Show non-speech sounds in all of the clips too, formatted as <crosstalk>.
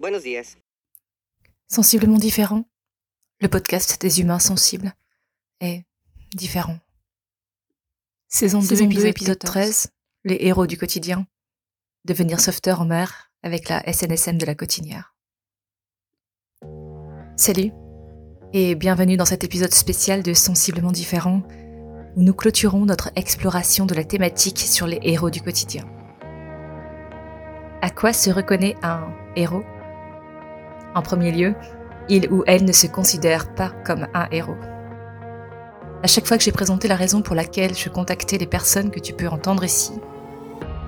Buenos días. Sensiblement différent, le podcast des humains sensibles est différent. Saison 2, Saison deux, épisode, épisode 13, les héros du quotidien. Devenir sauveteur en mer avec la SNSM de la Cotinière. Salut et bienvenue dans cet épisode spécial de Sensiblement différent où nous clôturons notre exploration de la thématique sur les héros du quotidien. À quoi se reconnaît un héros? En premier lieu, il ou elle ne se considère pas comme un héros. À chaque fois que j'ai présenté la raison pour laquelle je contactais les personnes que tu peux entendre ici,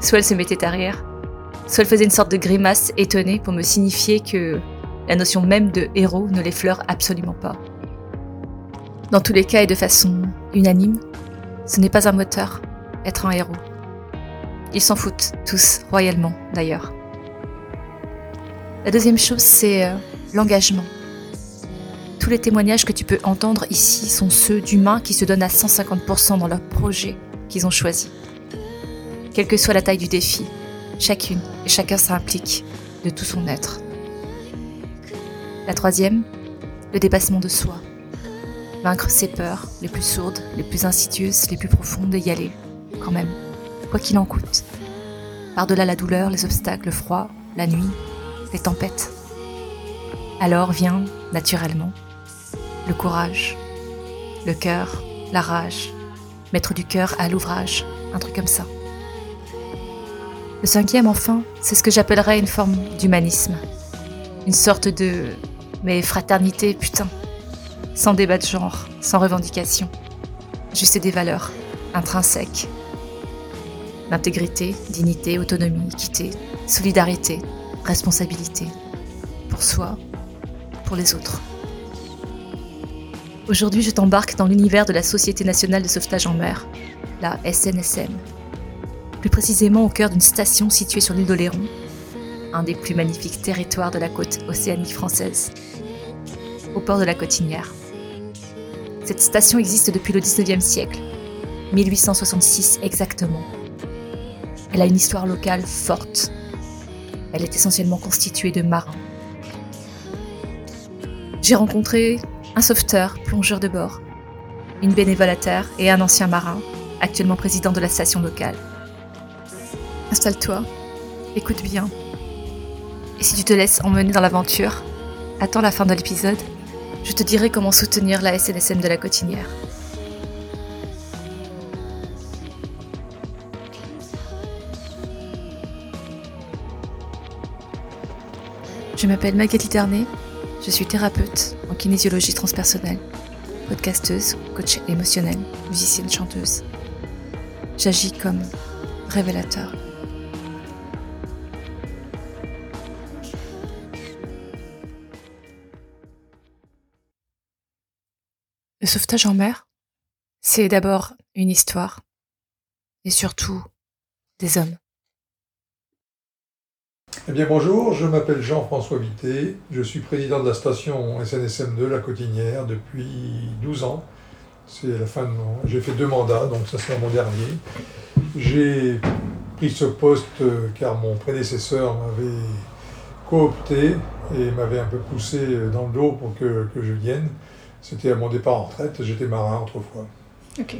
soit elles se mettaient à rire, soit elles faisaient une sorte de grimace étonnée pour me signifier que la notion même de héros ne l'effleure absolument pas. Dans tous les cas et de façon unanime, ce n'est pas un moteur, être un héros. Ils s'en foutent, tous, royalement d'ailleurs. La deuxième chose, c'est euh, l'engagement. Tous les témoignages que tu peux entendre ici sont ceux d'humains qui se donnent à 150% dans leur projet qu'ils ont choisi. Quelle que soit la taille du défi, chacune et chacun s'implique de tout son être. La troisième, le dépassement de soi. Vaincre ses peurs, les plus sourdes, les plus insidieuses, les plus profondes et y aller, quand même, quoi qu'il en coûte. Par-delà la douleur, les obstacles, le froid, la nuit, les tempêtes. Alors vient, naturellement, le courage, le cœur, la rage, mettre du cœur à l'ouvrage, un truc comme ça. Le cinquième, enfin, c'est ce que j'appellerais une forme d'humanisme. Une sorte de... Mais fraternité, putain. Sans débat de genre, sans revendication. Juste des valeurs, intrinsèques. L'intégrité, dignité, autonomie, équité, solidarité, responsabilité. Pour soi, pour les autres. Aujourd'hui, je t'embarque dans l'univers de la Société nationale de sauvetage en mer, la SNSM. Plus précisément au cœur d'une station située sur l'île d'Oléron, un des plus magnifiques territoires de la côte océanique française, au port de la Cotinière. Cette station existe depuis le 19e siècle, 1866 exactement. Elle a une histoire locale forte. Elle est essentiellement constituée de marins. J'ai rencontré un sauveteur, plongeur de bord, une bénévole et un ancien marin, actuellement président de la station locale. Installe-toi, écoute bien. Et si tu te laisses emmener dans l'aventure, attends la fin de l'épisode, je te dirai comment soutenir la SNSM de la Cotinière. Je m'appelle Magali Ternet, je suis thérapeute en kinésiologie transpersonnelle, podcasteuse, coach émotionnelle, musicienne chanteuse. J'agis comme révélateur. Le sauvetage en mer, c'est d'abord une histoire et surtout des hommes. Eh bien bonjour, je m'appelle Jean-François Vité, je suis président de la station SNSM de la Cotinière depuis 12 ans. C'est la fin de mon... J'ai fait deux mandats, donc ça sera mon dernier. J'ai pris ce poste euh, car mon prédécesseur m'avait coopté et m'avait un peu poussé dans le dos pour que, que je vienne. C'était à mon départ en retraite, j'étais marin autrefois. Ok.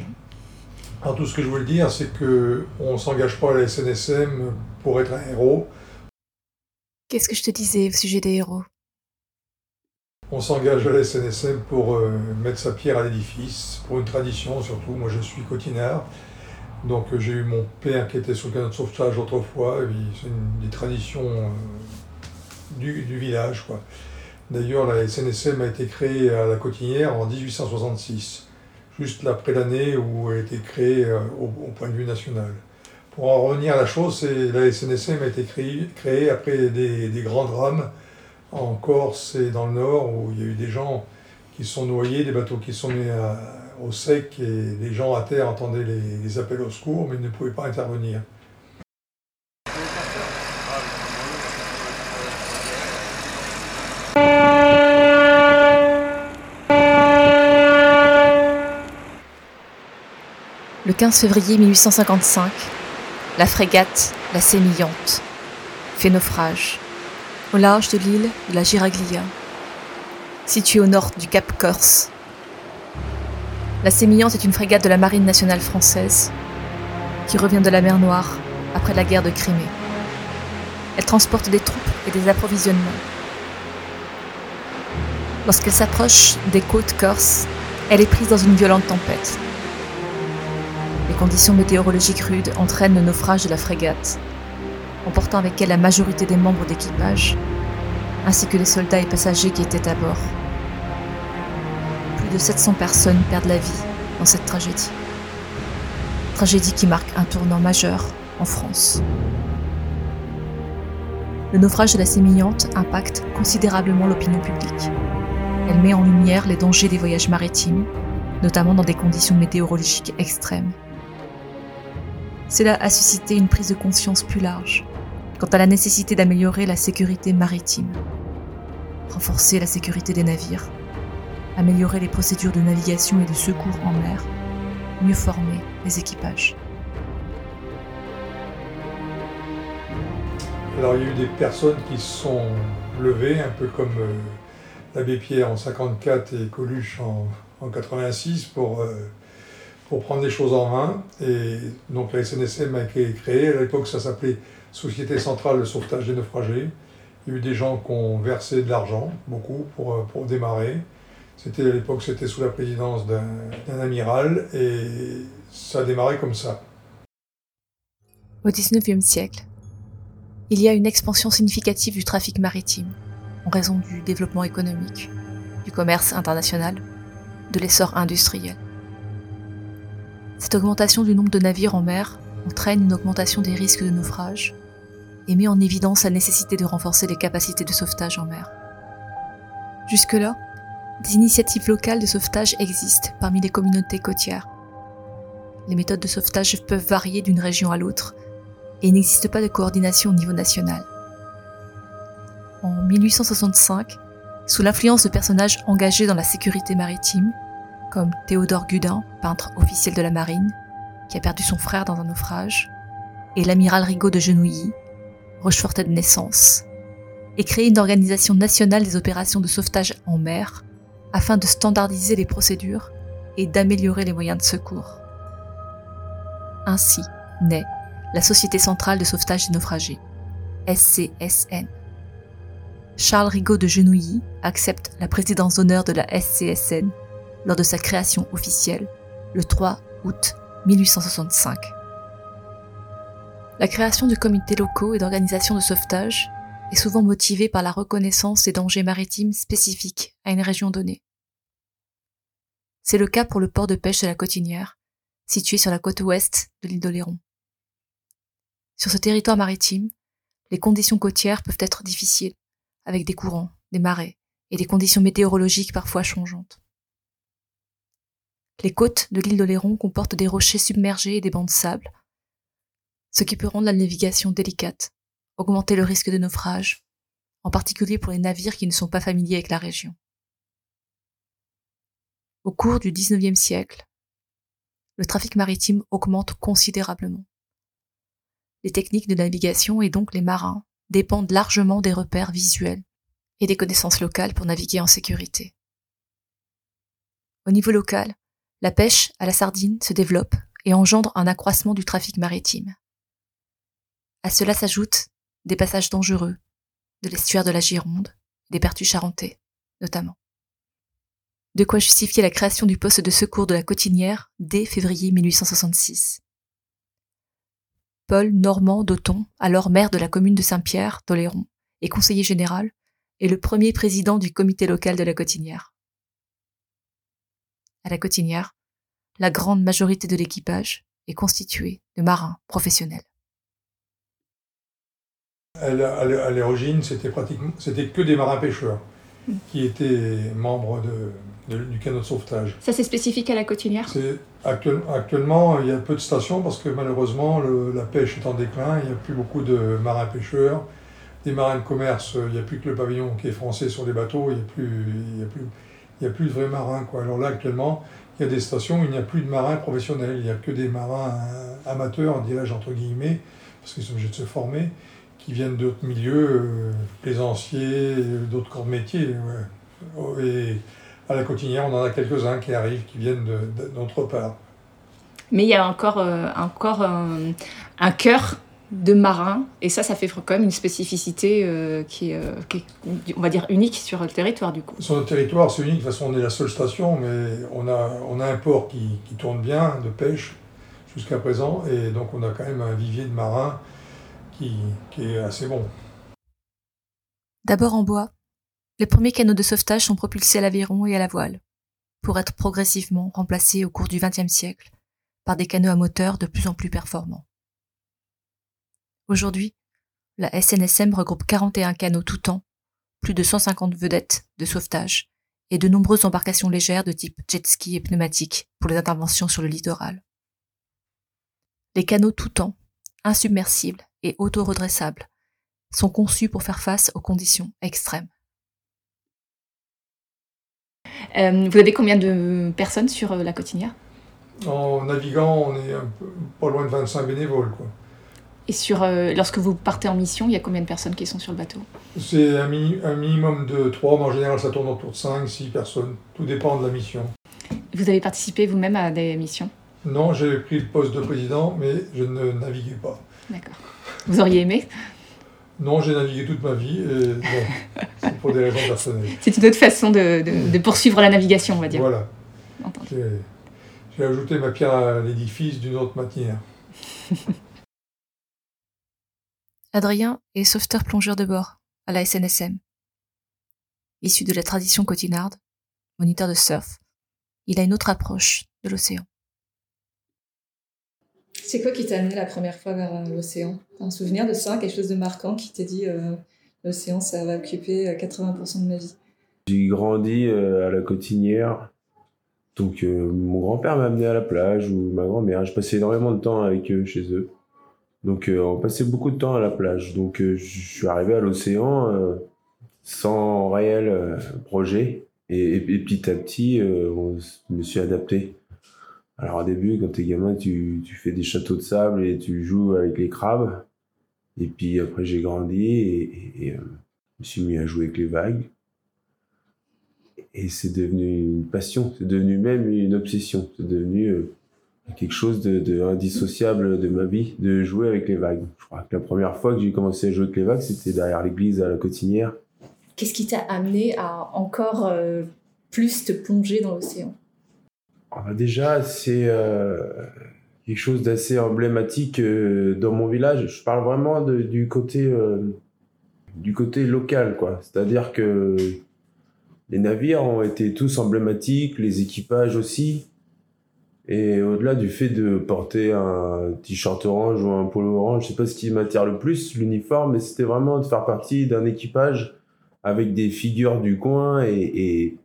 Alors tout ce que je voulais dire, c'est qu'on ne s'engage pas à la SNSM pour être un héros, Qu'est-ce que je te disais au sujet des héros? On s'engage à la SNSM pour euh, mettre sa pierre à l'édifice, pour une tradition surtout. Moi je suis cotinard, donc euh, j'ai eu mon père qui était sur le canot de sauvetage autrefois, c'est une des traditions euh, du, village. quoi. D'ailleurs la SNSM a été créée à la Cotinière en 1866, juste après l'année où elle a été créée au point de vue national. Pour en revenir à la chose, la SNSM a été créée, après des, grands drames en Corse et dans le Nord, où il y a eu des gens qui sont noyés, des bateaux qui sont mis au sec, et les gens à terre entendaient les, les appels au secours, mais ils ne pouvaient pas intervenir. Le 15 février 1855, la frégate La Sémillante fait naufrage. au large de l'île de la Giraglia, située au nord du Cap Corse. La Sémillante est une frégate de la Marine nationale française qui revient de la mer Noire après la guerre de Crimée. Elle transporte des troupes et des approvisionnements. Lorsqu'elle s'approche des côtes corses, elle est prise dans une violente tempête. Conditions météorologiques rudes entraînent le naufrage de la frégate, emportant avec elle la majorité des membres d'équipage, ainsi que les soldats et passagers qui étaient à bord. Plus de 700 personnes perdent la vie dans cette tragédie. Tragédie qui marque un tournant majeur en France. Le naufrage de la Sémillante impacte considérablement l'opinion publique. Elle met en lumière les dangers des voyages maritimes, notamment dans des conditions météorologiques extrêmes. Cela a suscité une prise de conscience plus large quant à la nécessité d'améliorer la sécurité maritime, renforcer la sécurité des navires, améliorer les procédures de navigation et de secours en mer, mieux former les équipages. Alors il y a eu des personnes qui se sont levées, un peu comme euh, l'abbé Pierre en 54 et Coluche en, en 86, pour, euh, pour prendre les choses en main. Et donc la SNSM a été créée. À l'époque, ça s'appelait Société Centrale de Sauvetage des Naufragés. Il y a eu des gens qui ont versé de l'argent, beaucoup, pour, euh, pour démarrer. C'était à l'époque, c'était sous la présidence d'un amiral et ça a démarré comme ça. Au XIXe siècle, il y a une expansion significative du trafic maritime en raison du développement économique, du commerce international, de l'essor industriel. Cette augmentation du nombre de navires en mer entraîne une augmentation des risques de naufrage et met en évidence la nécessité de renforcer les capacités de sauvetage en mer. Jusque-là, des initiatives locales de sauvetage existent parmi les communautés côtières. Les méthodes de sauvetage peuvent varier d'une région à l'autre et il n'existe pas de coordination au niveau national. En 1865, sous l'influence de personnages engagés dans la sécurité maritime, comme Théodore Gudin, peintre officiel de la marine, qui a perdu son frère dans un naufrage, et l'amiral Rigaud de Genouilly, Rochefortet de naissance, et créé une organisation nationale des opérations de sauvetage en mer afin de standardiser les procédures et d'améliorer les moyens de secours. Ainsi naît la Société centrale de sauvetage des naufragés, SCSN. Charles Rigaud de Genouilly accepte la présidence d'honneur de la SCSN lors de sa création officielle le 3 août 1865. La création de comités locaux et d'organisations de sauvetage est souvent motivée par la reconnaissance des dangers maritimes spécifiques à une région donnée. C'est le cas pour le port de pêche de la Cotinière, situé sur la côte ouest de l'île d'Oléron. Sur ce territoire maritime, les conditions côtières peuvent être difficiles, avec des courants, des marées et des conditions météorologiques parfois changeantes. Les côtes de l'île d'Oléron comportent des rochers submergés et des bancs de sable, ce qui peut rendre la navigation délicate, augmenter le risque de naufrage, en particulier pour les navires qui ne sont pas familiers avec la région. Au cours du XIXe siècle, le trafic maritime augmente considérablement. Les techniques de navigation et donc les marins dépendent largement des repères visuels et des connaissances locales pour naviguer en sécurité. Au niveau local, la pêche à la sardine se développe et engendre un accroissement du trafic maritime. À cela s'ajoutent des passages dangereux, de l'estuaire de la Gironde, des pertus charentais, notamment. De quoi justifier la création du poste de secours de la Cotinière dès février 1866. Paul Normand d'Auton, alors maire de la commune de Saint-Pierre, d'Oléron, et conseiller général, est le premier président du comité local de la Cotinière à la Cotinière, la grande majorité de l'équipage est constituée de marins professionnels. À l'origine, c'était pratiquement, c'était que des marins pêcheurs hmm. qui étaient membres de, du canot de sauvetage. Ça c'est spécifique à la Cotinière Actuellement, il y a peu de stations parce que malheureusement, la pêche est en déclin. Il n'y a plus beaucoup de marins pêcheurs. Des marins de commerce, il n'y a plus que le pavillon qui est français sur les bateaux. Il n'y a plus, il y a plus il n'y a plus de vrais marins. Quoi. Alors là, actuellement, il y a des stations où il n'y a plus de marins professionnels, il n'y a que des marins euh, amateurs, dirais-je entre guillemets, parce qu'ils sont obligés de se former, qui viennent d'autres milieux, plaisanciers, d'autres corps de métier. Et à la Cotinière, on en a quelques-uns qui arrivent, qui viennent d'autre part. Mais il y a encore, encore un cœur de marins. Et ça, ça fait quand même une spécificité euh, qui, est, on va dire, unique sur le territoire du coup. Sur le territoire, c'est unique. De toute façon, on est la seule station, mais on a, on a un port qui, tourne bien de pêche jusqu'à présent. Et donc, on a quand même un vivier de marins qui, qui est assez bon. D'abord en bois, les premiers canaux de sauvetage sont propulsés à l'aviron et à la voile, pour être progressivement remplacés au cours du XXe siècle par des canaux à moteur de plus en plus performants. Aujourd'hui, la SNSM regroupe 41 canaux tout temps, plus de 150 vedettes de sauvetage et de nombreuses embarcations légères de type jet ski et pneumatique pour les interventions sur le littoral. Les canaux tout temps, insubmersibles et auto-redressables, sont conçus pour faire face aux conditions extrêmes. Euh, vous avez combien de personnes sur euh, la Cotinière En navigant, on est un peu, pas loin de 25 bénévoles. Quoi. Et sur, euh, lorsque vous partez en mission, il y a combien de personnes qui sont sur le bateau? C'est un, minimum de 3, mais en général ça tourne autour de 5, 6 personnes. Tout dépend de la mission. Vous avez participé vous-même à des missions? Non, j'ai pris le poste de président, mais je ne naviguais pas. D'accord. Vous auriez aimé? Non, j'ai navigué toute ma vie, et <laughs> c'est pour des raisons personnelles. C'est une autre façon de, de, poursuivre la navigation, on va dire. Voilà. J'ai ajouté ma pierre à l'édifice d'une autre manière. <laughs> Adrien est sauveteur plongeur de bord à la SNSM. Issu de la tradition cotinarde, moniteur de surf, il a une autre approche de l'océan. C'est quoi qui t'a amené la première fois vers euh, l'océan? Un souvenir de ça, quelque chose de marquant qui t'a dit euh, l'océan, ça va occuper 80% euh, de ma vie? J'ai grandi à la Cotinière. Donc mon grand-père m'a amené à la plage ou ma grand-mère. Je passais énormément de temps avec eux chez eux. Donc euh, on passait beaucoup de temps à la plage. Donc euh, je suis arrivé à l'océan euh, sans réel projet. Et, petit à petit, je me suis adapté. Alors au début, quand t'es gamin, tu, fais des châteaux de sable et tu joues avec les crabes. Et puis après, j'ai grandi et, et, je me suis mis à jouer avec les vagues. Et c'est devenu une passion, c'est devenu même une obsession. C'est devenu quelque chose de, de, indissociable de ma vie, de jouer avec les vagues. Je crois que la première fois que j'ai commencé à jouer avec les vagues, c'était derrière l'église à la Cotinière. Qu'est-ce qui t'a amené à encore euh, plus te plonger dans l'océan? Ah bah Déjà, c'est euh, quelque chose d'assez emblématique euh, dans mon village. Je parle vraiment de, du côté du côté local, quoi. C'est-à-dire que les navires ont été tous emblématiques, les équipages aussi. Et au-delà du fait de porter un t-shirt orange ou un polo orange, je sais pas ce qui m'attire le plus, l'uniforme, mais c'était vraiment de faire partie d'un équipage avec des figures du coin et, et,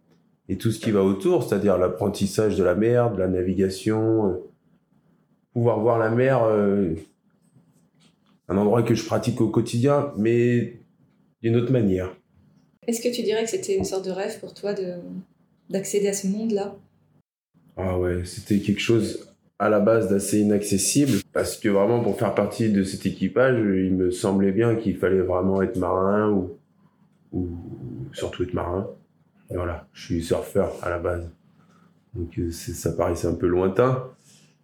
et tout ce qui va autour, c'est-à-dire l'apprentissage de la mer, de la navigation, euh, pouvoir voir la mer, euh, un endroit que je pratique au quotidien, mais d'une autre manière. Est-ce que tu dirais que c'était une sorte de rêve pour toi d'accéder à ce monde-là? Ah ouais, c'était quelque chose à la base d'assez inaccessible parce que vraiment pour faire partie de cet équipage, il me semblait bien qu'il fallait vraiment être marin ou, ou surtout être marin. voilà, je suis surfeur à la base. Donc euh, ça paraissait un peu lointain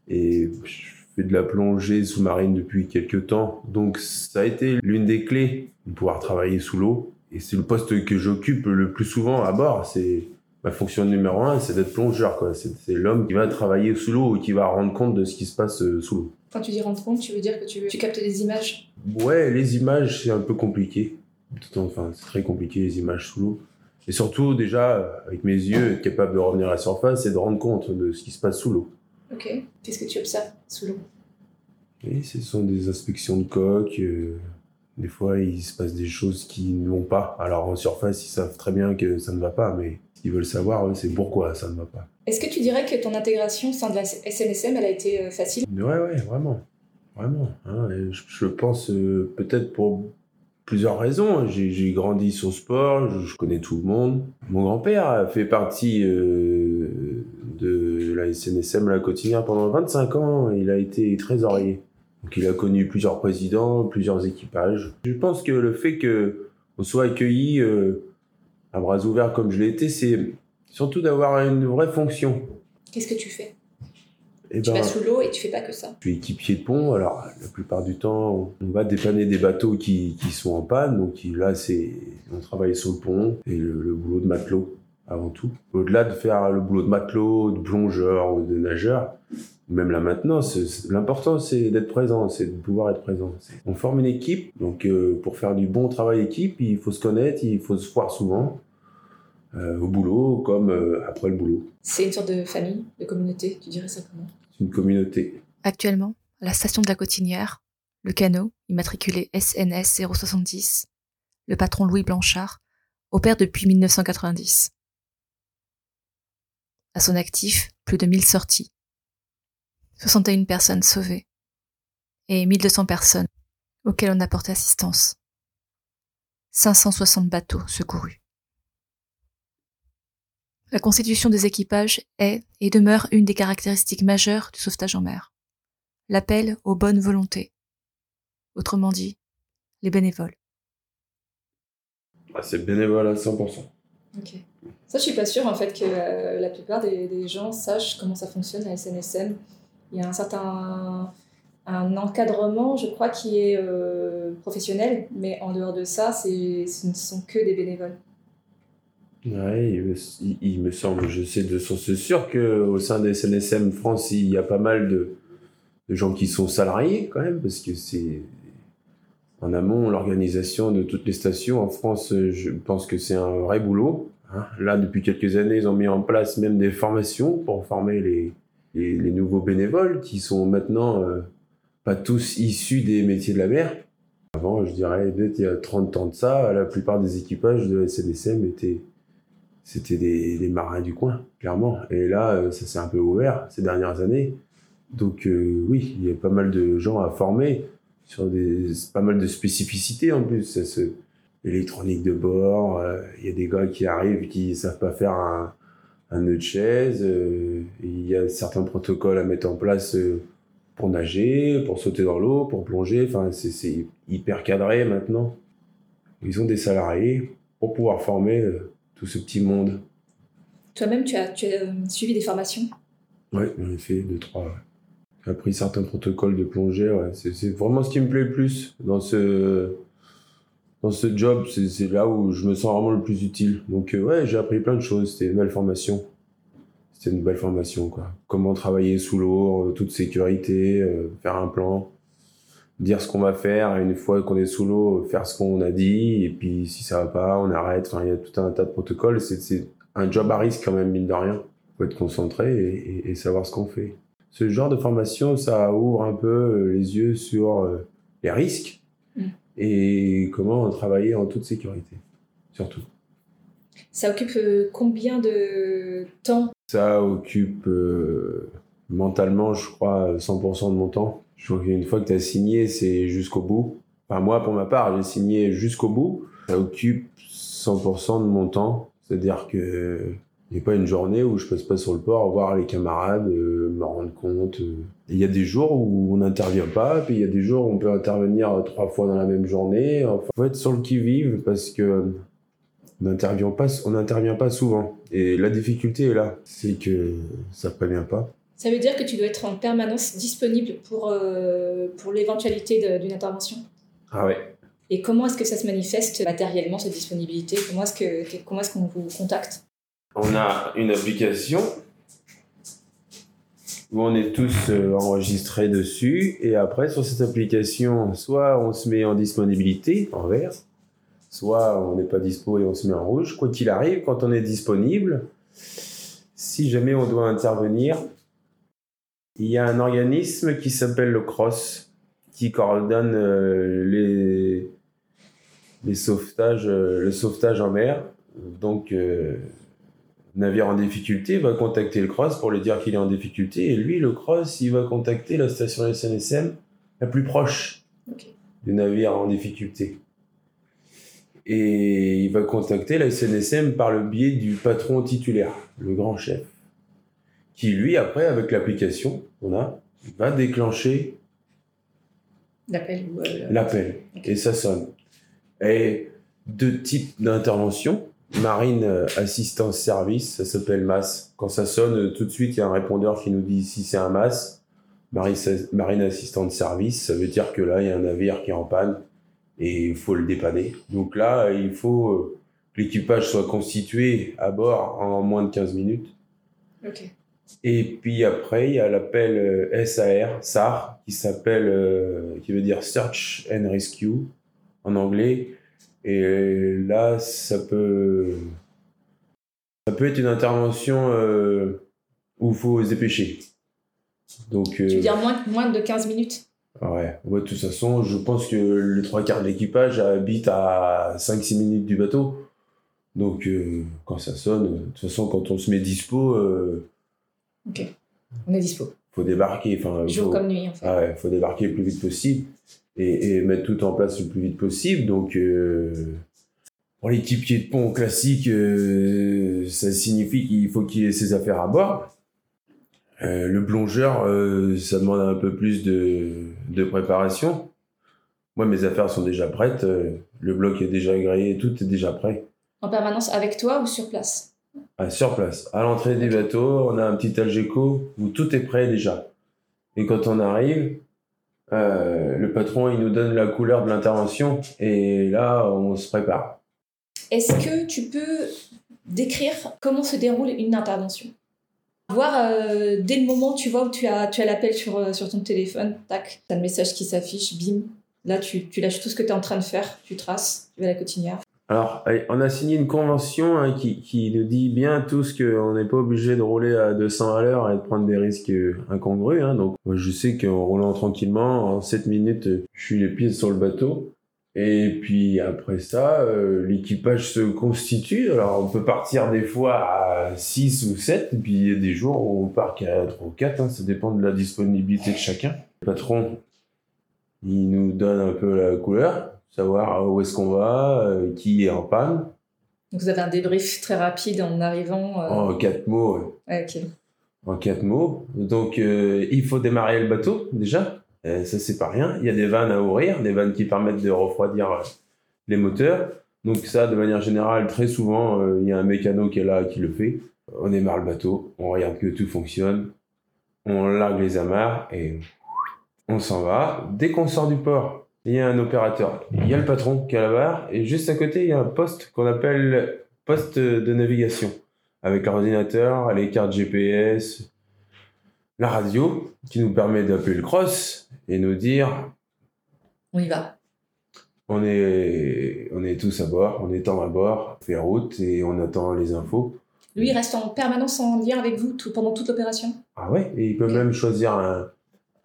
et je fais de la plongée sous-marine depuis quelques temps. Donc ça a été l'une des clés de pouvoir travailler sous l'eau et c'est le poste que j'occupe le plus souvent à bord, c'est ma fonction numéro un, c'est d'être plongeur. Quoi. C'est, l'homme qui va travailler sous l'eau et qui va rendre compte de ce qui se passe euh, sous l'eau. Quand tu dis rendre compte, tu veux dire que tu, tu captes des images? Ouais, les images, c'est un peu compliqué. Enfin, c'est très compliqué, les images sous l'eau. Et surtout, déjà, avec mes yeux, être capable de revenir à la surface et de rendre compte de ce qui se passe sous l'eau. Ok. Qu'est-ce que tu observes sous l'eau? Oui, ce sont des inspections de coques. Euh, des fois, il se passe des choses qui ne vont pas. Alors, en surface, ils savent très bien que ça ne va pas, mais ils veulent savoir, c'est pourquoi ça ne va pas. Est-ce que tu dirais que ton intégration au sein de la SNSM, elle a été euh, facile? Ouais, ouais, vraiment. Vraiment. Hein. je, pense euh, peut-être pour plusieurs raisons. J'ai grandi sur le sport, je, connais tout le monde. Mon grand-père a fait partie euh, de la SNSM La Cotinière pendant 25 ans. Il a été trésorier. Donc il a connu plusieurs présidents, plusieurs équipages. Je pense que le fait que on soit accueilli euh, à bras ouverts comme je l'ai été, c'est surtout d'avoir une vraie fonction. Qu'est-ce que tu fais? Et Tu vas sous l'eau et tu fais pas que ça. je suis équipier de pont, alors la plupart du temps, on va dépanner des bateaux qui, qui sont en panne. Donc là, c'est on travaille sur le pont et le, le boulot de matelot avant tout. Au-delà de faire le boulot de matelot, de plongeur ou de nageur, même la maintenance, c'est- l'important c'est d'être présent, c'est de pouvoir être présent. On forme une équipe, donc euh, pour faire du bon travail équipe, il faut se connaître, il faut se voir souvent. euh, au boulot comme euh, après le boulot. C'est une sorte de famille, de communauté, tu dirais ça comment? C'est une communauté. Actuellement, à la station de la Cotinière, le canot, immatriculé SNS 070, le patron Louis Blanchard, opère depuis 1990. À son actif, plus de 1000 sorties, 61 personnes sauvées et 1200 personnes auxquelles on apporte assistance. 560 bateaux secourus. La constitution des équipages est et demeure une des caractéristiques majeures du sauvetage en mer l'appel aux bonnes volontés. Autrement dit, les bénévoles. Ah, c'est bénévole à 100%. Ok. Ça, je suis pas sûre en fait que euh, la plupart des, des gens sachent comment ça fonctionne à SNSM. Il y a un certain un encadrement, je crois, qui est euh, professionnel, mais en dehors de ça, ce ne sont que des bénévoles. Ouais, il me, il- il me semble, je sais de source sûre qu'au sein des SNSM France, il y a pas mal de, de gens qui sont salariés quand même, parce que c'est en amont l'organisation de toutes les stations en France, je pense que c'est un vrai boulot. hein. Là, depuis quelques années, ils ont mis en place même des formations pour former les, les, les nouveaux bénévoles qui sont maintenant euh, pas tous issus des métiers de la mer. Avant, je dirais, peut-être il y a 30 ans de ça, la plupart des équipages de SNSM étaient c'était des, marins du coin, clairement. Et là, euh, ça s'est un peu ouvert ces dernières années. Donc euh, oui, il y a pas mal de gens à former sur des pas mal de spécificités en plus. Ça L'électronique de bord, il y a des gars qui arrivent qui savent pas faire un, un nœud de chaise. euh, il y a certains protocoles à mettre en place euh, pour nager, pour sauter dans l'eau, pour plonger. Enfin, c'est- hyper cadré maintenant. Ils ont des salariés pour pouvoir former euh, tout ce petit monde. Toi-même, tu as, tu as suivi des formations? Ouais, j'en ai fait deux, trois. ouais. J'ai appris certains protocoles de plongée. Ouais. C'est, c'est vraiment ce qui me plaît le plus dans ce, dans ce job. C'est, là où je me sens vraiment le plus utile. Donc, euh, ouais, j'ai appris plein de choses. C'était une belle formation. C'était une belle formation, quoi. Comment travailler sous l'eau, toute sécurité, euh, faire un plan, dire ce qu'on va faire. Et une fois qu'on est sous l'eau, faire ce qu'on a dit. Et puis, si ça va pas, on arrête. Enfin, il y a tout un tas de protocoles. C'est, un job à risque, quand même, mine de rien faut être concentré et, savoir ce qu'on fait. Ce genre de formation, ça ouvre un peu euh, les yeux sur les risques. Et comment travailler en toute sécurité, surtout. Ça occupe euh, combien de temps? Ça occupe euh, mentalement, je crois, 100% de mon temps. Je crois qu'une fois que tu as signé, c'est jusqu'au bout. Enfin, moi, pour ma part, j'ai signé jusqu'au bout. Ça occupe 100% de mon temps. C'est-à-dire que n'y a pas une journée où je passe pas sur le port voir les camarades, euh, me rendre compte. euh. Il y a des jours où on n'intervient pas, puis il y a des jours où on peut intervenir trois fois dans la même journée. Enfin, faut être sur le qui-vive parce que on n'intervient pas, on pas souvent. Et la difficulté est là, c'est que ça prévient pas. Ça veut dire que tu dois être en permanence disponible pour, euh, pour l'éventualité d'une intervention? Ah ouais. Et comment est-ce que ça se manifeste matériellement, cette disponibilité? Comment est-ce qu'on vous contacte? On a une application où on est tous euh, enregistrés dessus. Et après, sur cette application, soit on se met en disponibilité, en vert, soit on n'est pas dispo et on se met en rouge. Quoi qu'il arrive, quand on est disponible, si jamais on doit intervenir, il y a un organisme qui s'appelle le CROSS qui coordonne euh, les, sauvetages, euh, le sauvetage en mer. Donc, navire en difficulté va contacter le cross pour lui dire qu'il est en difficulté et lui le cross il va contacter la station SNSM la plus proche du navire en difficulté et il va contacter la SNSM par le biais du patron titulaire le grand chef qui lui après avec l'application qu'on a va déclencher L'appel euh, L'appel. Et ça sonne. Et deux types d'intervention. Marine euh, assistance service, ça s'appelle MAS. Quand ça sonne, euh, tout de suite, il y a un répondeur qui nous dit si c'est un MAS. Marine, assistante service, ça veut dire que là, il y a un navire qui est en panne et il faut le dépanner. Donc là, il faut euh, que l'équipage soit constitué à bord en moins de 15 minutes. Ok. Et puis après, il y a l'appel euh, SAR, SAR, qui s'appelle, euh, qui veut dire Search and Rescue en anglais. Et là, ça peut, ça peut être une intervention euh, où il faut se dépêcher. Donc, Tu euh, veux dire moins, moins de 15 minutes? Ouais, ouais, de toute façon, je pense que les trois quarts de l'équipage habitent à 5-6 minutes du bateau. Donc, euh, quand ça sonne, de toute façon, quand on se met dispo, euh, Ok. On est dispo. faut débarquer. Jour faut- comme nuit, en fait. Ah ouais, faut débarquer le plus vite possible et, et mettre tout en place le plus vite possible. Donc, euh, pour l'équipier de pont classique, euh, ça signifie qu'il faut qu'il ait ses affaires à bord. Euh, le plongeur, ça demande un peu plus de, de préparation. Moi, mes affaires sont déjà prêtes. le bloc est déjà agréé, tout est déjà prêt. En permanence avec toi ou sur place? Ah, sur place, à l'entrée du bateau, on a un petit Algeco où tout est prêt déjà. Et quand on arrive, euh, le patron il nous donne la couleur de l'intervention et là on se prépare. Est-ce que tu peux décrire comment se déroule une intervention? Voir euh, dès le moment tu vois où tu as, tu as l'appel sur, euh, sur ton téléphone, tac, tu as le message qui s'affiche, bim. Là, tu, tu lâches tout ce que tu es en train de faire, tu traces, tu vas à la cotinière. Alors, on a signé une convention hein, qui, qui nous dit bien tous qu'on n'est pas obligé de rouler à 200 à l'heure et de prendre des risques euh, incongrus. Hein. Donc, moi, je sais qu'en roulant tranquillement, en 7 minutes, je suis les pieds sur le bateau. Et puis après ça, euh, l'équipage se constitue. Alors, on peut partir des fois à 6 ou 7, et puis il y a des jours où on part qu'à 3 ou 4. Hein. Ça dépend de la disponibilité de chacun. Le patron, il nous donne un peu la couleur, savoir où est-ce qu'on va, euh, qui est en panne. Donc, vous avez un débrief très rapide en arrivant. euh, En quatre mots, ouais. en quatre mots. Donc, euh, il faut démarrer le bateau, déjà. Euh, ça, c'est pas rien. Il y a des vannes à ouvrir, des vannes qui permettent de refroidir euh, les moteurs. Donc, ça, de manière générale, très souvent, euh, il y a un mécano qui est là qui le fait. On démarre le bateau, on regarde que tout fonctionne, on largue les amarres et on s'en va. Dès qu'on sort du port, il y a un opérateur. Il y a le patron qui est à la barre et juste à côté, il y a un poste qu'on appelle poste de navigation avec l'ordinateur, les cartes GPS, la radio qui nous permet d'appeler le cross et nous dire On y va. on est, on est tous à bord, on est en à bord, on fait route et on attend les infos. Lui, il reste en permanence en lien avec vous tout, pendant toute l'opération? Ah ouais, et il peut même choisir un,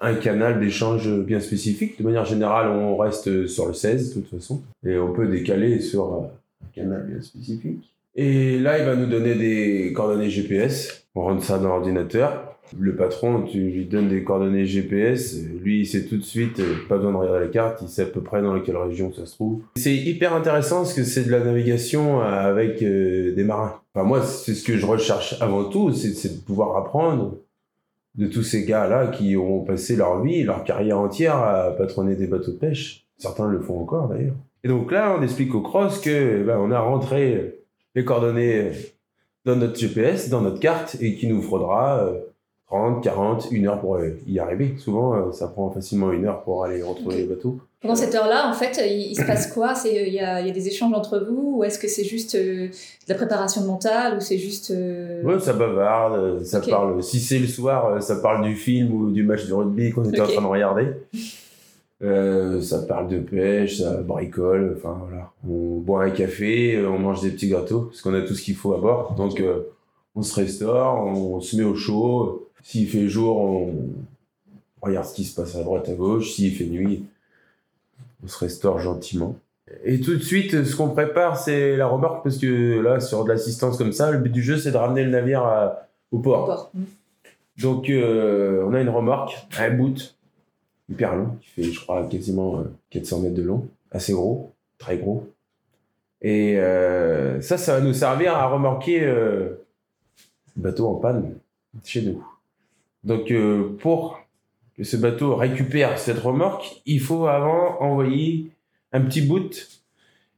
un canal d'échange bien spécifique. De manière générale, on reste sur le 16 de toute façon et on peut décaler sur euh, un canal bien spécifique. Et là, il va nous donner des coordonnées GPS. On rentre ça dans l'ordinateur. Le patron, tu lui donnes des coordonnées GPS. Lui, il sait tout de suite, euh, pas besoin de regarder la carte, il sait à peu près dans quelle région ça se trouve. C'est hyper intéressant parce que c'est de la navigation avec euh, des marins. Enfin, moi, c'est ce que je recherche avant tout, c'est de pouvoir apprendre de tous ces gars-là qui ont passé leur vie, leur carrière entière à patronner des bateaux de pêche. Certains le font encore d'ailleurs. Et donc là, on explique au cross que ben, on a rentré les coordonnées dans notre GPS, dans notre carte, et qui nous faudra euh, 30, 40, une heure pour y arriver. Souvent, euh, ça prend facilement une heure pour aller retrouver les bateaux. Pendant cette heure-là, en fait, il, il se passe quoi? Il y y a des échanges entre vous Ou est-ce que c'est juste euh, de la préparation mentale Ou c'est juste... euh, Ouais, ça bavarde, ça parle. Si c'est le soir, ça parle du film ou du match de rugby qu'on était en train de regarder. Euh, ça parle de pêche, ça bricole, enfin voilà. On boit un café, on mange des petits gâteaux, parce qu'on a tout ce qu'il faut à bord. Donc on se restaure, on se met au chaud. S'il fait jour, on regarde ce qui se passe à droite, à gauche. S'il fait nuit, on se restaure gentiment. Et tout de suite, ce qu'on prépare, c'est la remorque, parce que là, sur de l'assistance comme ça, le but du jeu, c'est de ramener le navire à- au au port. port Donc, euh, on a une remorque, un boot, hyper long, qui fait, je crois, quasiment euh, 400 mètres de long, assez gros, très gros. Et euh, ça, ça va nous servir à remorquer euh, le bateau en panne chez nous. Donc, euh, pour que ce bateau récupère cette remorque, il faut avant envoyer un petit bout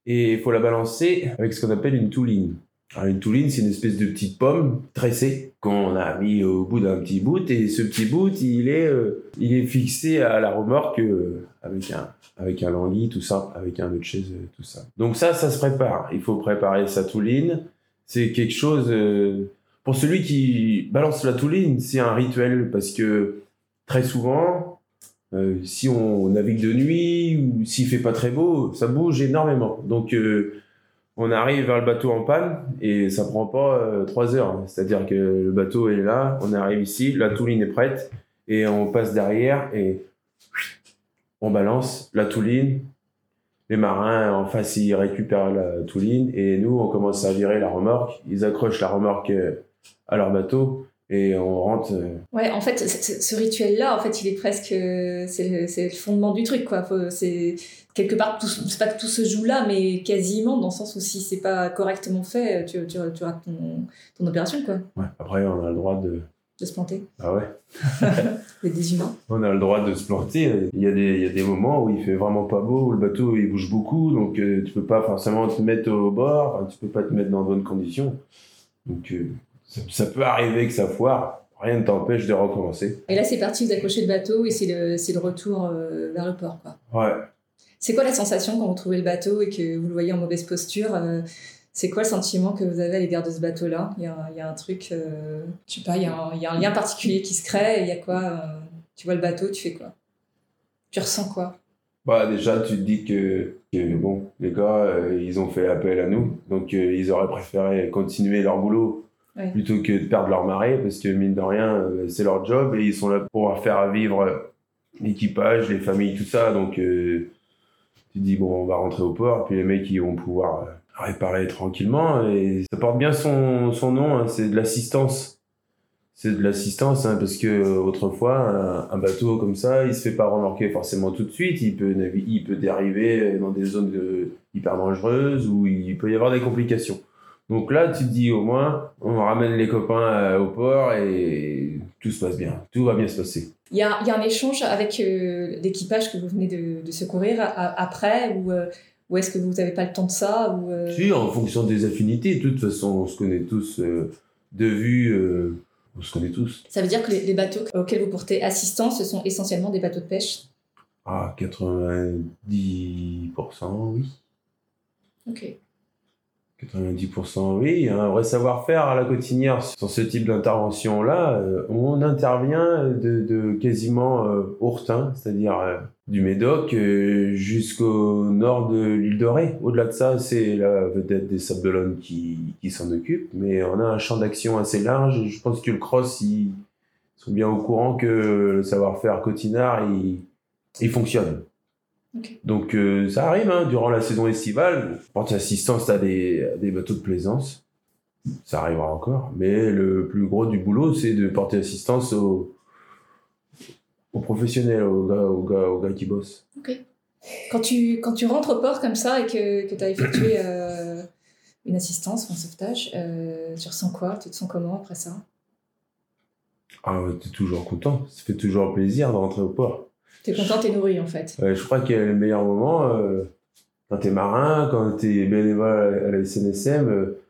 et il faut la balancer avec ce qu'on appelle une touline. Une touline, c'est une espèce de petite pomme tressée qu'on a mis au bout d'un petit bout et ce petit bout, il est, euh, il est fixé à la remorque euh, avec un avec un tout ça, avec un de chaise, tout ça. Donc ça, ça se prépare. Il faut préparer sa touline. C'est quelque chose pour celui qui balance la touline, c'est un rituel parce que très souvent, si on navigue de nuit ou s'il fait pas très beau, ça bouge énormément. Donc on arrive vers le bateau en panne et ça prend pas euh, trois heures. C'est-à-dire que le bateau est là, on arrive ici, la touline est prête et on passe derrière et on balance la touline. Les marins en face ils récupèrent la touline et nous on commence à virer la remorque. Ils accrochent la remorque euh, à leur bateau et on rentre. Euh, ouais, en fait, ce rituel-là, en fait, il est presque, c'est le, fondement du truc, quoi. C'est quelque part, c'est pas que tout se joue là, mais quasiment dans le sens où si c'est pas correctement fait, tu, tu, tu rates ton, ton, opération, quoi. Ouais. Après, on a le droit de. De se planter. Ah ouais. <laughs> des humains. On a le droit de se planter. Il y, a des, il y a des moments où il fait vraiment pas beau, où le bateau il bouge beaucoup, donc euh, tu peux pas forcément te mettre au bord, tu peux pas te mettre dans de bonnes conditions. Donc euh, ça, peut arriver que ça foire, rien ne t'empêche de recommencer. Et là, c'est parti, vous accrochez le bateau et c'est le, le, retour euh, vers le port. Quoi. Ouais. C'est quoi la sensation quand vous trouvez le bateau et que vous le voyez en mauvaise posture euh, C'est quoi le sentiment que vous avez à l'égard de ce bateau-là? Il, il y, a, un truc, euh, je sais pas, il y, a un, il y, a un lien particulier qui se crée. Il y a quoi Tu vois le bateau, tu fais quoi? Tu ressens quoi? Bah déjà, tu te dis que, que bon, les gars, ils ont fait appel à nous, donc ils auraient préféré continuer leur boulot plutôt que de perdre leur marée, parce que mine de rien, euh, c'est leur job et ils sont là pour faire vivre l'équipage, les familles, tout ça. Donc, euh, tu dis, bon, on va rentrer au port, puis les mecs, ils vont pouvoir euh, réparer tranquillement. Et ça porte bien son, son nom, hein, c'est de l'assistance. C'est de l'assistance, hein, parce que autrefois, un, bateau comme ça, il se fait pas remorquer forcément tout de suite. Il peut, il peut dériver dans des zones hyper dangereuses où il peut y avoir des complications. Donc là, tu te dis au moins, on ramène les copains euh, au port et tout se passe bien, tout va bien se passer. Il y a, un échange avec euh, l'équipage que vous venez de, secourir après ou, euh, ou est-ce que vous n'avez pas le temps de ça ou, Si, en fonction des affinités. De toute façon, on se connaît tous de vue, on se connaît tous. Ça veut dire que les, les, bateaux auxquels vous portez assistance, ce sont essentiellement des bateaux de pêche? Ah, 90%, oui. Ok. 90% oui, un vrai savoir-faire à la cotinière sur ce type d'intervention-là. Euh, on intervient de, de quasiment euh, Ourtin, c'est-à-dire euh, du Médoc jusqu'au nord de l'île de Ré. Au-delà de ça, c'est la vedette des Sables qui, qui s'en occupe, mais on a un champ d'action assez large. Je pense que le cross, ils sont bien au courant que le savoir-faire cotinard, il, il fonctionne. Donc euh, ça arrive hein, durant la saison estivale, porter assistance à des, des, bateaux de plaisance, ça arrivera encore. Mais le plus gros du boulot, c'est de porter assistance aux, aux professionnels, aux gars, aux, gars, aux gars qui bossent. Ok. Quand tu, quand tu rentres au port comme ça et que, que tu as effectué euh, une assistance un sauvetage, euh, tu ressens quoi? Tu te sens comment après ça? Ah, tu es toujours content. Ça fait toujours plaisir de rentrer au port. T'es content, t'es nourri en fait. je crois que le meilleur moment, euh, quand t'es marin, quand t'es bénévole à la SNSM, euh,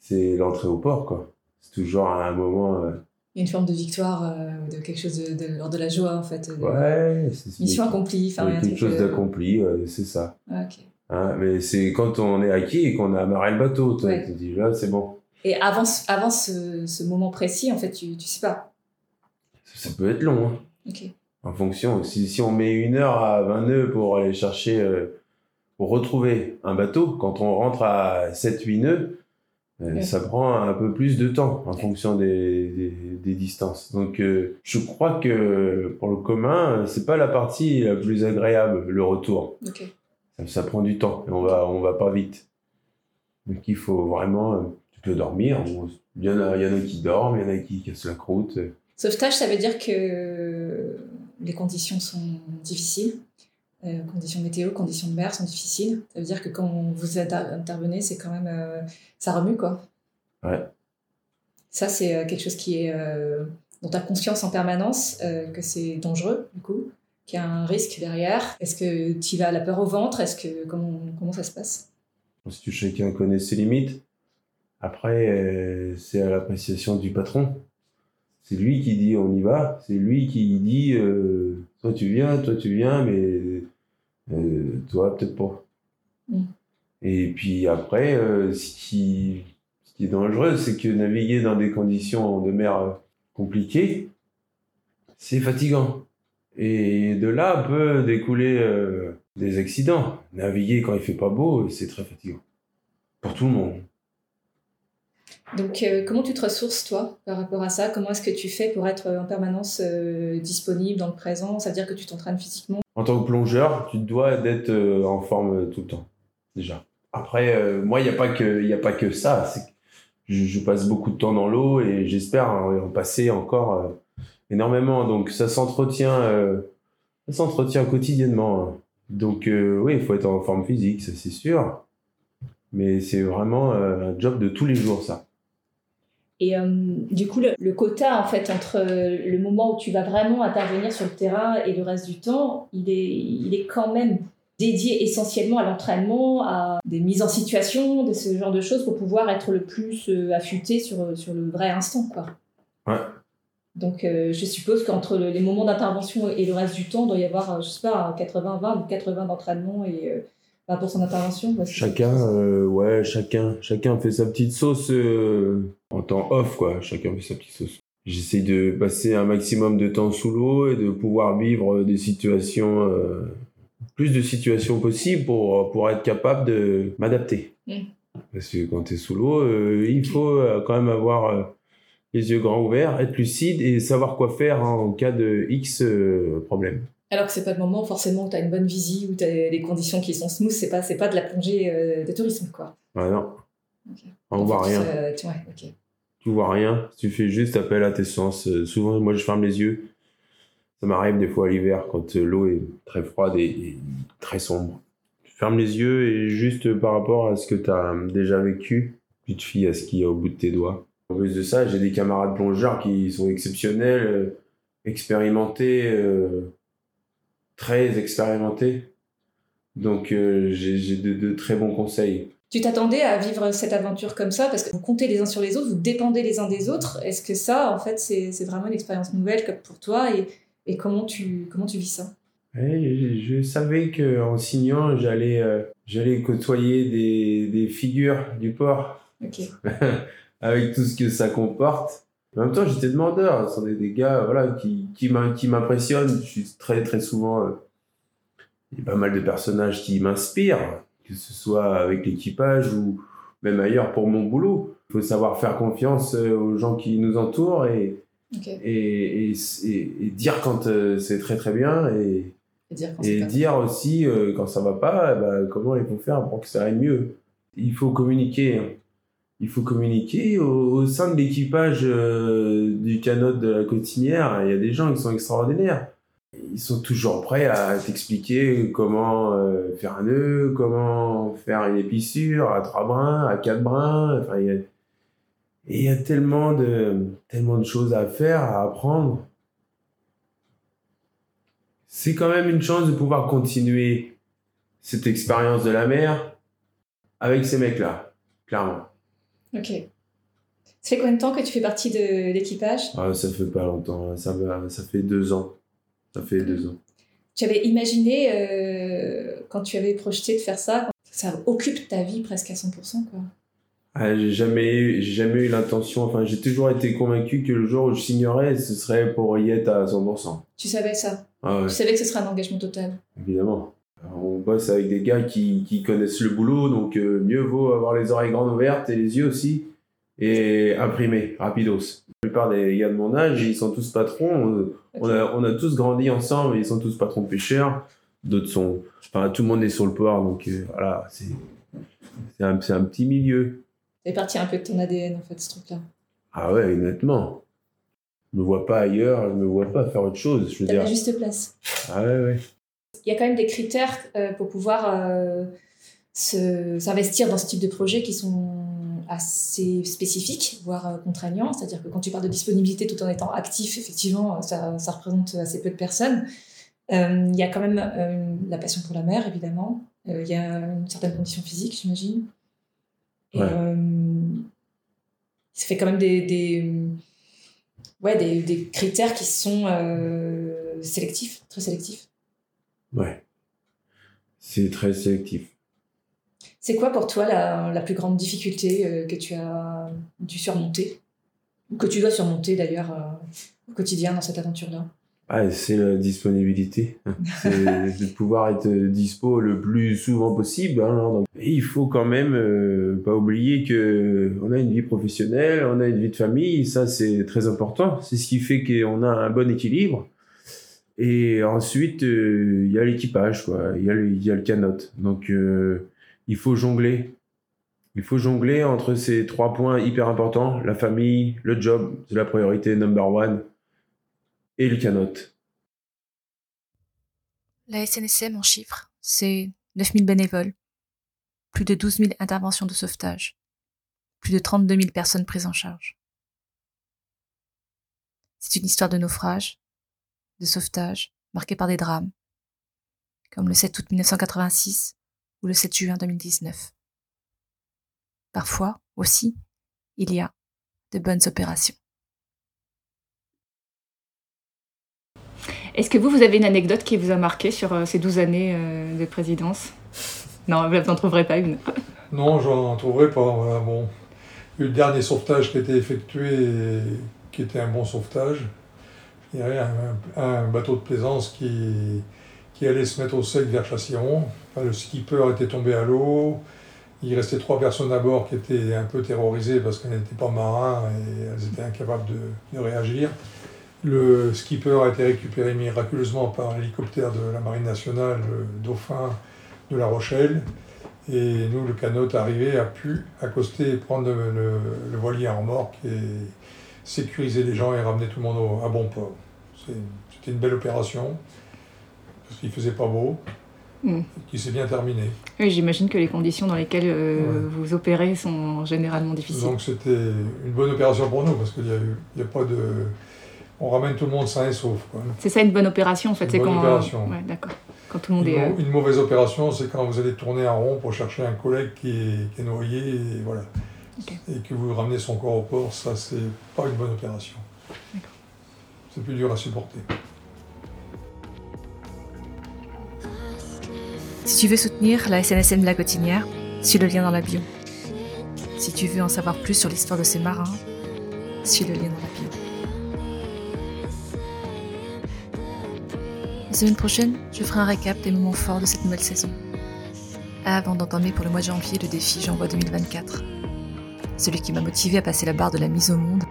c'est l'entrée au port, quoi. C'est toujours un moment. Euh, Il y a une forme de victoire, de quelque chose de, de, de, la joie en fait. ouais, c'est Mission accomplie. Enfin, quelque chose d'accompli, c'est ça. Ah, ok. Hein, mais c'est quand on est acquis et qu'on a amarré le bateau, tu te dis là, c'est bon. Et avant, avant ce, ce, moment précis, en fait, tu, tu sais pas. Ça, peut être long. Hein. Ok en fonction. Si, si on met une heure à 20 nœuds pour aller chercher, euh, pour retrouver un bateau, quand on rentre à 7-8 nœuds, euh, ça prend un peu plus de temps en fonction des, des, distances. Donc, euh, je crois que pour le commun, c'est pas la partie la plus agréable, le retour. Ça, ça, prend du temps et on va, on va pas vite. Donc, il faut vraiment, tu peux dormir. Il y, en a, il y en a qui dorment, il y en a qui cassent la croûte. Sauvetage, ça veut dire que les conditions sont difficiles. Euh, conditions météo, conditions de mer sont difficiles. Ça veut dire que quand vous intervenez, c'est quand même. Euh, ça remue, quoi. Ouais. Ça, c'est euh, quelque chose qui est dont tu as conscience en permanence que c'est dangereux, du coup, qu'il y a un risque derrière Est-ce que tu vas à la peur au ventre? Est-ce que comment, comment ça se passe? Que chacun connaît ses limites. Après, c'est à l'appréciation du patron. C'est lui qui dit on y va. C'est lui qui dit toi tu viens, toi tu viens, mais toi peut-être pas. Mm. Et puis après, euh, ce, qui, ce, qui, est dangereux, c'est que naviguer dans des conditions de mer euh, compliquées, c'est fatigant. Et de là peut découler euh, des accidents. Naviguer quand il fait pas beau, c'est très fatigant. Pour tout le monde. Donc, comment tu te ressources, toi, par rapport à ça? Comment est-ce que tu fais pour être en permanence disponible dans le présent? Ça veut dire que tu t'entraînes physiquement? En tant que plongeur, tu dois d'être en forme tout le temps, déjà. Après, euh, moi, il n'y a, pas que, a pas que ça. Je, passe beaucoup de temps dans l'eau et j'espère en passer encore euh, énormément. Donc, ça s'entretient, euh, s'entretient quotidiennement. Donc, oui, il faut être en forme physique, ça c'est sûr. Mais c'est vraiment un job de tous les jours, ça. Et du coup, le, le, quota, en fait, entre le moment où tu vas vraiment intervenir sur le terrain et le reste du temps, il est, il est quand même dédié essentiellement à l'entraînement, à des mises en situation, de ce genre de choses pour pouvoir être le plus euh, affûté sur, sur le vrai instant. Quoi. Ouais. Donc euh, je suppose qu'entre les moments d'intervention et le reste du temps, il doit y avoir, euh, je sais pas, 80-20 ou 80 d'entraînement et euh, pour son intervention. chacun, ouais, chacun, chacun fait sa petite sauce en temps off, quoi. Chacun fait sa petite sauce. J'essaie de passer un maximum de temps sous l'eau et de pouvoir vivre des situations plus de situations possibles pour, pour être capable de m'adapter. Mm. Parce que quand tu es sous l'eau, euh, il faut euh, quand même avoir euh, les yeux grands ouverts, être lucide et savoir quoi faire en cas de X problème. Alors que c'est pas le moment forcément où tu as une bonne visie, où tu as des conditions qui sont smooth, c'est pas, c'est pas de la plongée de tourisme quoi. Ah non. On voit rien. tu, ouais, tu vois rien, tu fais juste appel à tes sens. souvent, moi je ferme les yeux ça m'arrive des fois à l'hiver quand euh, l'eau est très froide et, très sombre. Tu fermes les yeux et juste par rapport à ce que tu as déjà vécu, tu te fies à ce qu'il y a au bout de tes doigts. En plus de ça, j'ai des camarades plongeurs qui sont exceptionnels, euh, expérimentés, euh, très expérimentés. Donc j'ai de, de, très bons conseils. Tu t'attendais à vivre cette aventure comme ça parce que vous comptez les uns sur les autres, vous dépendez les uns des autres. Est-ce que ça, en fait, c'est vraiment une expérience nouvelle pour toi et et comment tu, comment tu vis ça? Je, savais qu'en signant, j'allais euh, j'allais côtoyer des, des, figures du port. <laughs> Avec tout ce que ça comporte. En même temps, j'étais demandeur. Ce sont des, gars voilà, qui, qui m'impressionnent. Je suis très, très souvent. Euh, il y a pas mal de personnages qui m'inspirent, que ce soit avec l'équipage ou même ailleurs pour mon boulot. Il faut savoir faire confiance euh, aux gens qui nous entourent et, et, et, dire quand euh, c'est très très bien et, et dire, aussi euh, quand ça va pas, ben, comment il faut faire pour que ça aille mieux. Il faut communiquer. Il faut communiquer au, sein de l'équipage euh, du canot de la cotinière. Il y a des gens qui sont extraordinaires. Ils sont toujours prêts à t'expliquer comment faire un nœud, comment faire une épissure à trois brins, à quatre brins. Enfin, il y a, il y a tellement de, tellement de choses à faire, à apprendre. C'est quand même une chance de pouvoir continuer cette expérience de la mer avec ces mecs-là, clairement. Ok. Ça fait combien de temps que tu fais partie de l'équipage? Ah, Ça fait pas longtemps, ça, ça fait deux ans. Ça fait deux ans. Tu avais imaginé, euh, quand tu avais projeté de faire ça, ça occupe ta vie presque à 100%, quoi ah, j'ai jamais, jamais eu l'intention, enfin, j'ai toujours été convaincu que le jour où je signerais, ce serait pour y être à 100%. Tu savais ça? Ah Tu savais que ce serait un engagement total? Évidemment. On bosse avec des gars qui, qui connaissent le boulot, donc euh, mieux vaut avoir les oreilles grandes ouvertes et les yeux aussi, et imprimer, rapidos. La plupart des gars de mon âge, ils sont tous patrons, on, a, on a tous grandi ensemble, ils sont tous patrons pêcheurs, d'autres sont... Enfin, tout le monde est sur le port, donc euh, voilà, c'est, c'est un, un petit milieu fait partie un peu de ton ADN, en fait, ce truc-là. Ah ouais, honnêtement. Je me vois pas ailleurs, je me vois pas faire autre chose. Je veux dire. la juste place. Ah ouais, ouais. Il y a quand même des critères euh, pour pouvoir euh, s'investir dans ce type de projet qui sont assez spécifiques, voire contraignants. C'est-à-dire que quand tu parles de disponibilité tout en étant actif, effectivement, ça, ça représente assez peu de personnes. Il y a quand même la passion pour la mer, évidemment. Il y a une certaine condition physique, j'imagine. Et ça fait quand même des, des ouais, des, des, critères qui sont sélectifs, très sélectifs. Ouais. C'est très sélectif. C'est quoi pour toi la, la plus grande difficulté euh, que tu as dû surmonter? Ou que tu dois surmonter d'ailleurs euh, au quotidien dans cette aventure-là? Ah, C'est la disponibilité. c'est de pouvoir être dispo le plus souvent possible. Hein, il faut quand même euh, pas oublier que on a une vie professionnelle, on a une vie de famille. Ça, c'est très important. C'est ce qui fait qu'on a un bon équilibre. Et ensuite, il y a l'équipage, quoi. Il y a le, canot. Donc, il faut jongler. Il faut jongler entre ces trois points hyper importants, la famille, le job, c'est la priorité number one, et le canot. La SNSM en chiffres, c'est 9000 bénévoles, plus de 12 000 interventions de sauvetage, plus de 32 000 personnes prises en charge. C'est une histoire de naufrage, de sauvetage, marquée par des drames, comme le 7 août 1986, ou le 7 juin 2019. Parfois aussi, il y a de bonnes opérations. Est-ce que vous, vous avez une anecdote qui vous a marqué sur euh, ces 12 années euh, de présidence? Non, vous n'en trouverez pas une. <laughs> non, j'en trouverai pas. Voilà, bon. Le dernier sauvetage qui a été effectué, qui était un bon sauvetage, il y avait un bateau de plaisance qui, qui allait se mettre au sec vers Châsillon. le skipper était tombé à l'eau. Il restait trois personnes à bord qui étaient un peu terrorisées parce qu'elles n'étaient pas marins et elles étaient incapables de, réagir. Le skipper a été récupéré miraculeusement par un hélicoptère de la Marine nationale, le Dauphin de La Rochelle. Et nous, le canot arrivé, a pu accoster prendre le, voilier en remorque et sécuriser les gens et ramener tout le monde à bon port. C'était une belle opération parce qu'il faisait pas beau, hmm. qui s'est bien terminé. Oui, j'imagine que les conditions dans lesquelles euh, vous opérez sont généralement difficiles. Donc c'était une bonne opération pour nous, parce qu'il n'y a, a pas de... On ramène tout le monde sain et sauf. C'est ça une bonne opération en fait Une bonne quand... opération. Ouais, d'accord. Quand tout le monde une, est... Euh, une mauvaise opération, c'est quand vous allez tourner en rond pour chercher un collègue qui est, qui est noyé et voilà. Et que vous ramenez son corps au port, ça c'est pas une bonne opération. C'est plus dur à supporter. Si tu veux soutenir la SNSM de la Cotinière, suis le lien dans la bio. Si tu veux en savoir plus sur l'histoire de ces marins, suis le lien dans la bio. La semaine prochaine, je ferai un récap des moments forts de cette nouvelle saison. Avant d'entamer pour le mois de janvier le défi J'envoie 2024. Celui qui m'a motivé à passer la barre de la mise au monde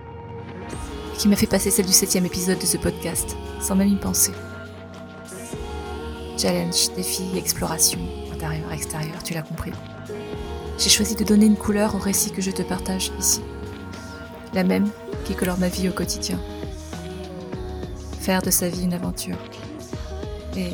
et qui m'a fait passer celle du septième épisode de ce podcast, sans même y penser. Challenge, défi, exploration, intérieur, extérieur, tu l'as compris. J'ai choisi de donner une couleur au récit que je te partage ici. La même qui colore ma vie au quotidien. Faire de sa vie une aventure. Et